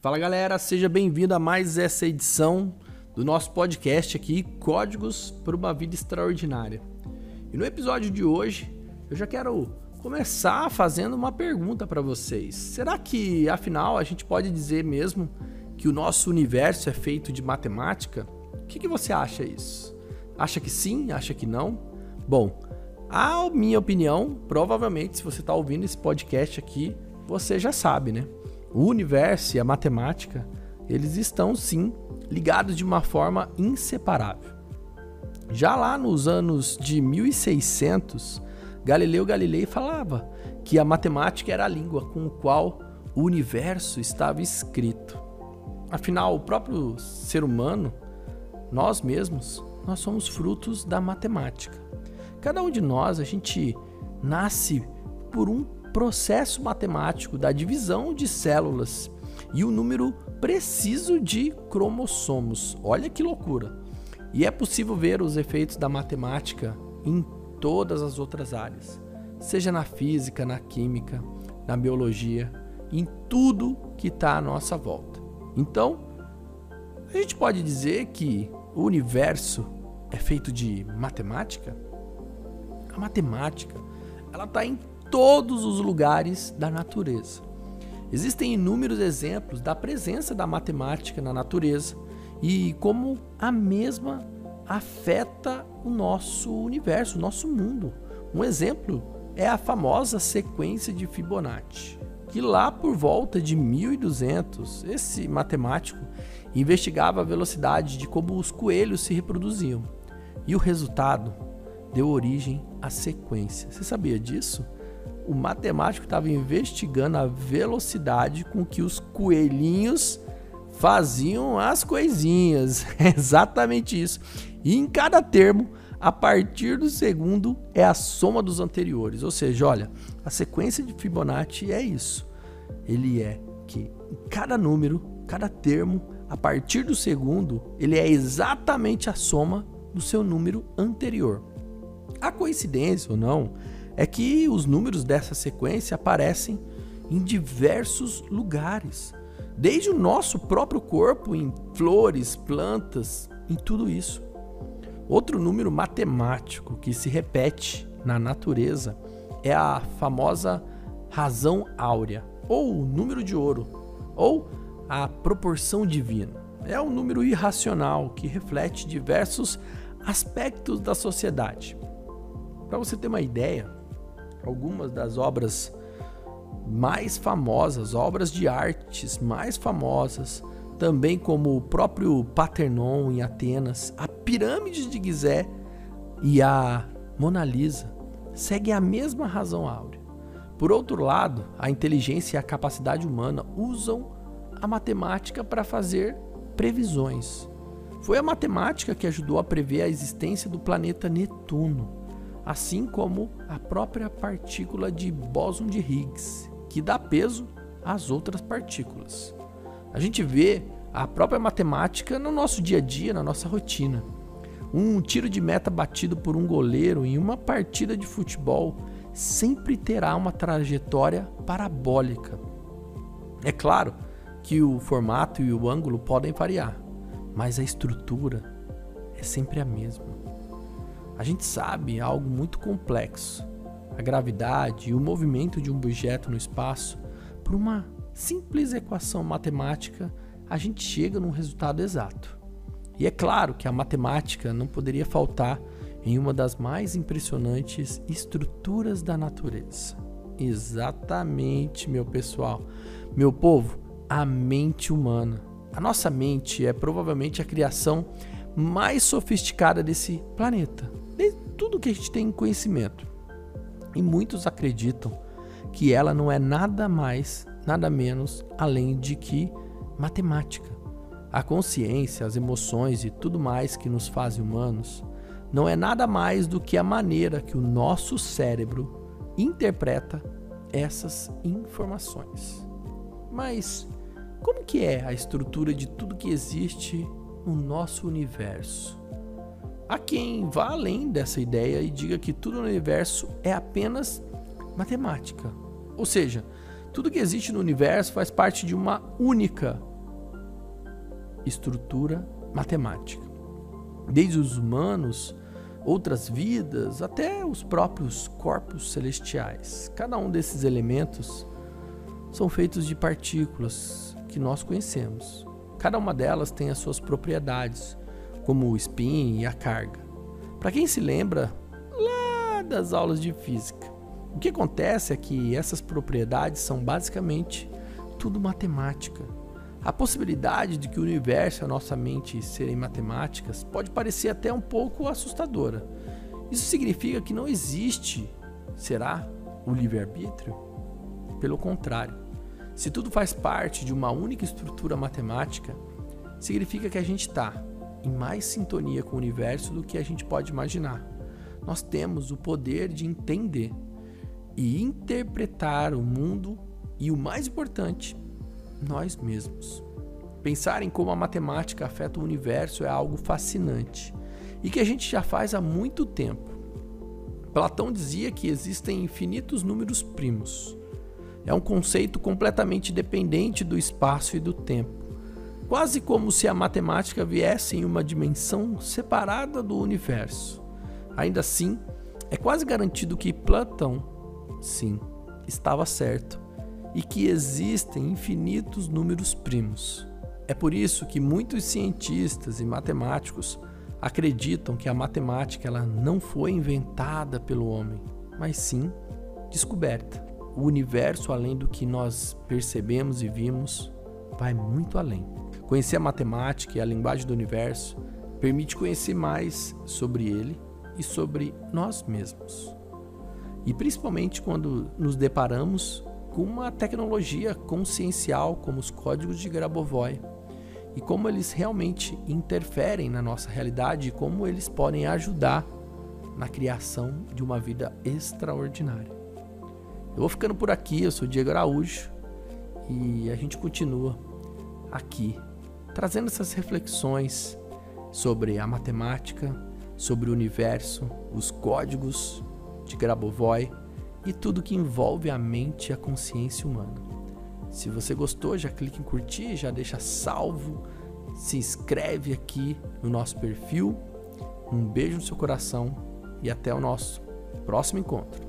Fala galera, seja bem-vindo a mais essa edição do nosso podcast aqui, Códigos para uma Vida Extraordinária. E no episódio de hoje, eu já quero começar fazendo uma pergunta para vocês. Será que, afinal, a gente pode dizer mesmo que o nosso universo é feito de matemática? O que, que você acha isso? Acha que sim? Acha que não? Bom, a minha opinião, provavelmente, se você está ouvindo esse podcast aqui, você já sabe, né? o universo e a matemática, eles estão sim ligados de uma forma inseparável. Já lá nos anos de 1600, Galileu Galilei falava que a matemática era a língua com a qual o universo estava escrito. Afinal, o próprio ser humano, nós mesmos, nós somos frutos da matemática. Cada um de nós, a gente nasce por um processo matemático da divisão de células e o número preciso de cromossomos. Olha que loucura! E é possível ver os efeitos da matemática em todas as outras áreas, seja na física, na química, na biologia, em tudo que está à nossa volta. Então, a gente pode dizer que o universo é feito de matemática? A matemática, ela está em todos os lugares da natureza. Existem inúmeros exemplos da presença da matemática na natureza e como a mesma afeta o nosso universo, o nosso mundo. Um exemplo é a famosa sequência de Fibonacci, que lá por volta de 1200, esse matemático investigava a velocidade de como os coelhos se reproduziam. E o resultado deu origem à sequência. Você sabia disso? o matemático estava investigando a velocidade com que os coelhinhos faziam as coisinhas. É exatamente isso. E em cada termo, a partir do segundo é a soma dos anteriores. Ou seja, olha, a sequência de Fibonacci é isso. Ele é que cada número, cada termo, a partir do segundo, ele é exatamente a soma do seu número anterior. A coincidência ou não, é que os números dessa sequência aparecem em diversos lugares, desde o nosso próprio corpo, em flores, plantas, em tudo isso. Outro número matemático que se repete na natureza é a famosa razão áurea, ou número de ouro, ou a proporção divina. É um número irracional que reflete diversos aspectos da sociedade. Para você ter uma ideia, algumas das obras mais famosas, obras de artes mais famosas, também como o próprio Paternon em Atenas, a Pirâmide de Gizé e a Mona Lisa, seguem a mesma razão áurea. Por outro lado, a inteligência e a capacidade humana usam a matemática para fazer previsões. Foi a matemática que ajudou a prever a existência do planeta Netuno assim como a própria partícula de bóson de Higgs, que dá peso às outras partículas. A gente vê a própria matemática no nosso dia a dia, na nossa rotina. Um tiro de meta batido por um goleiro em uma partida de futebol sempre terá uma trajetória parabólica. É claro que o formato e o ângulo podem variar, mas a estrutura é sempre a mesma. A gente sabe algo muito complexo. A gravidade e o movimento de um objeto no espaço, por uma simples equação matemática, a gente chega num resultado exato. E é claro que a matemática não poderia faltar em uma das mais impressionantes estruturas da natureza. Exatamente, meu pessoal. Meu povo, a mente humana. A nossa mente é provavelmente a criação mais sofisticada desse planeta tudo que a gente tem conhecimento. E muitos acreditam que ela não é nada mais, nada menos além de que matemática. A consciência, as emoções e tudo mais que nos fazem humanos não é nada mais do que a maneira que o nosso cérebro interpreta essas informações. Mas como que é a estrutura de tudo que existe no nosso universo? Há quem vá além dessa ideia e diga que tudo no universo é apenas matemática. Ou seja, tudo que existe no universo faz parte de uma única estrutura matemática. Desde os humanos, outras vidas, até os próprios corpos celestiais. Cada um desses elementos são feitos de partículas que nós conhecemos. Cada uma delas tem as suas propriedades, como o spin e a carga. Para quem se lembra lá das aulas de física, o que acontece é que essas propriedades são basicamente tudo matemática. A possibilidade de que o universo e a nossa mente serem matemáticas pode parecer até um pouco assustadora. Isso significa que não existe, será, o livre-arbítrio? Pelo contrário, se tudo faz parte de uma única estrutura matemática, significa que a gente está em mais sintonia com o universo do que a gente pode imaginar. Nós temos o poder de entender e interpretar o mundo e, o mais importante, nós mesmos. Pensar em como a matemática afeta o universo é algo fascinante e que a gente já faz há muito tempo. Platão dizia que existem infinitos números primos. É um conceito completamente dependente do espaço e do tempo, quase como se a matemática viesse em uma dimensão separada do universo. Ainda assim, é quase garantido que Platão, sim, estava certo e que existem infinitos números primos. É por isso que muitos cientistas e matemáticos acreditam que a matemática ela não foi inventada pelo homem, mas sim descoberta. O universo, além do que nós percebemos e vimos, vai muito além. Conhecer a matemática e a linguagem do universo permite conhecer mais sobre ele e sobre nós mesmos. E principalmente quando nos deparamos com uma tecnologia consciencial como os códigos de Grabovoi e como eles realmente interferem na nossa realidade e como eles podem ajudar na criação de uma vida extraordinária. Eu vou ficando por aqui, eu sou Diego Araújo e a gente continua aqui trazendo essas reflexões sobre a matemática, sobre o universo, os códigos de Grabovoi e tudo que envolve a mente e a consciência humana. Se você gostou, já clique em curtir, já deixa salvo, se inscreve aqui no nosso perfil. Um beijo no seu coração e até o nosso próximo encontro.